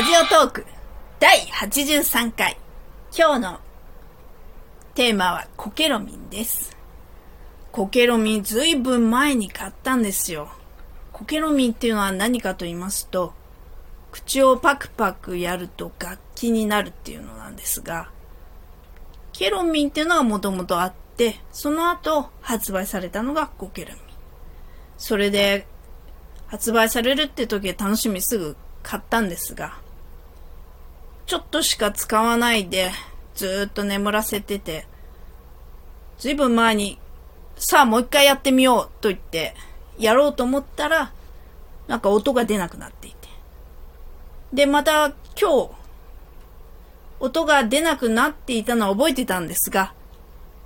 ラジオトーク第83回。今日のテーマはコケロミンです。コケロミンずいぶん前に買ったんですよ。コケロミンっていうのは何かと言いますと口をパクパクやると楽器になるっていうのなんですがケロミンっていうのがもともとあってその後発売されたのがコケロミン。それで発売されるって時は楽しみすぐ買ったんですが、ちょっとしか使わないでずっと眠らせてて、ずいぶん前に、さあもう一回やってみようと言って、やろうと思ったら、なんか音が出なくなっていて。で、また今日、音が出なくなっていたのは覚えてたんですが、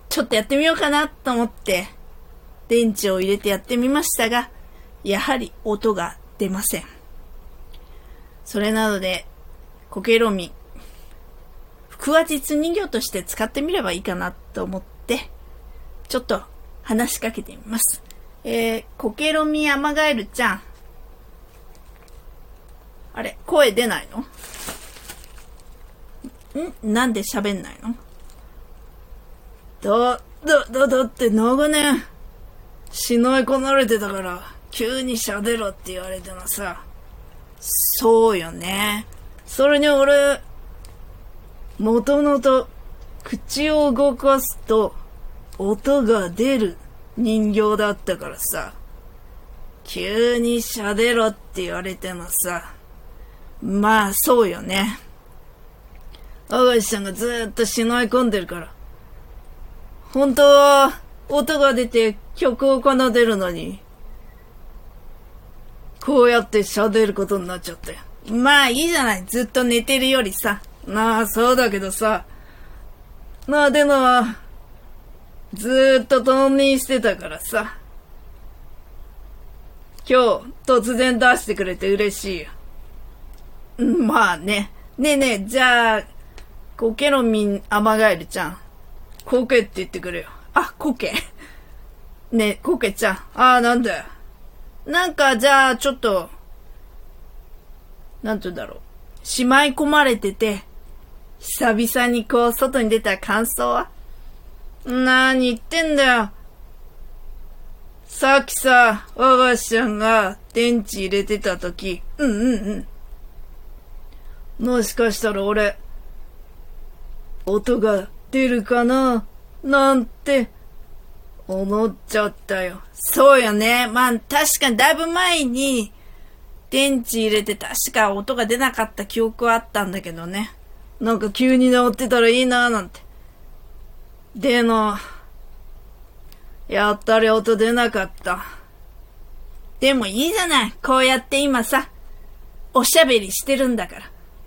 ちょっとやってみようかなと思って、電池を入れてやってみましたが、やはり音が出ません。それなので、コケロミ、腹話実人形として使ってみればいいかなと思って、ちょっと話しかけてみます。えー、コケロミアマガエルちゃん。あれ、声出ないの？ん？なんで喋んないの？だ、だ、だ、だって長年、死のいこなれてたから、急に喋ろって言われてもさ、そうよね。それに俺、もともと口を動かすと音が出る人形だったからさ、急に喋ろって言われてもさ、まあそうよね。赤石さんがずっとしのい込んでるから。本当は音が出て曲を奏でるのに、こうやって喋ることになっちゃったよ。まあいいじゃない。ずっと寝てるよりさ。まあそうだけどさ。まあでも、ずーっと冬眠してたからさ。今日突然出してくれて嬉しいよ。まあね。ねえねえ、じゃあ、コケのミンアマガエルちゃん。コケって言ってくれよ。あ、コケ。ねえ、コケちゃん。ああ、なんだよ。なんか、じゃあ、ちょっと、なんて言うんだろう。しまい込まれてて、久々にこう、外に出た感想は？何言ってんだよ。さっきさ、我がちゃんが電池入れてた時、うんうんうん。もしかしたら俺、音が出るかな？なんて思っちゃったよ。そうよね。まあ、確かにだいぶ前に、電池入れて確か音が出なかった記憶はあったんだけどね。なんか急に治ってたらいいなぁなんて。でも、やったり音出なかった。でもいいじゃない。こうやって今さ、おしゃべりしてるんだから。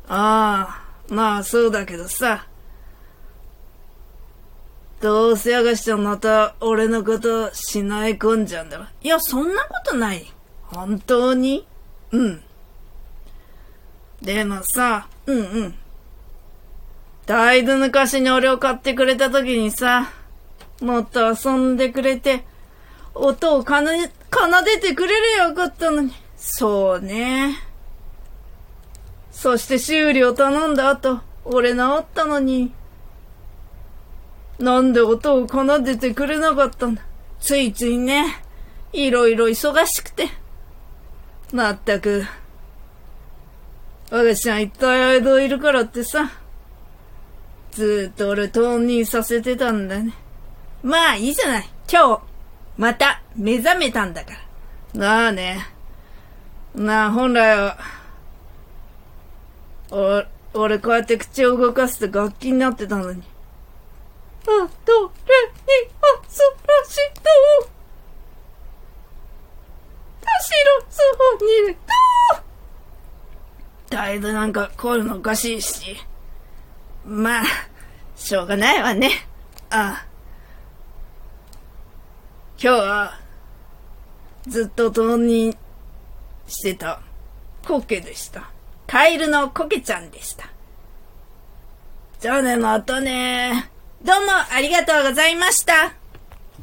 ああ、まあそうだけどさ。どうせやがしちゃまた俺のことしない込んじゃんだろ。いや、そんなことない。本当に？うん。でもさ、うんうん。だいぶ昔に俺を買ってくれた時にさ、もっと遊んでくれて、音を奏で、奏でてくれりゃよかったのに。そうね。そして修理を頼んだ後、俺治ったのに。なんで音を奏でてくれなかったんだ。ついついね、いろいろ忙しくて。まったく。私ちゃん一体間いるからってさ、ずっと俺投入させてたんだね。まあいいじゃない。今日、また目覚めたんだから。なあね。なあ本来は、お、俺こうやって口を動かすと楽器になってたのに。あ、どれに、あ、そらしと。しろ、そうに、と。だいぶなんか声もおかしいし。まあ、しょうがないわね。ああ。今日は、ずっと冬眠してた、コケでした。カエルのコケちゃんでした。じゃあね、またね。どうもありがとうございました。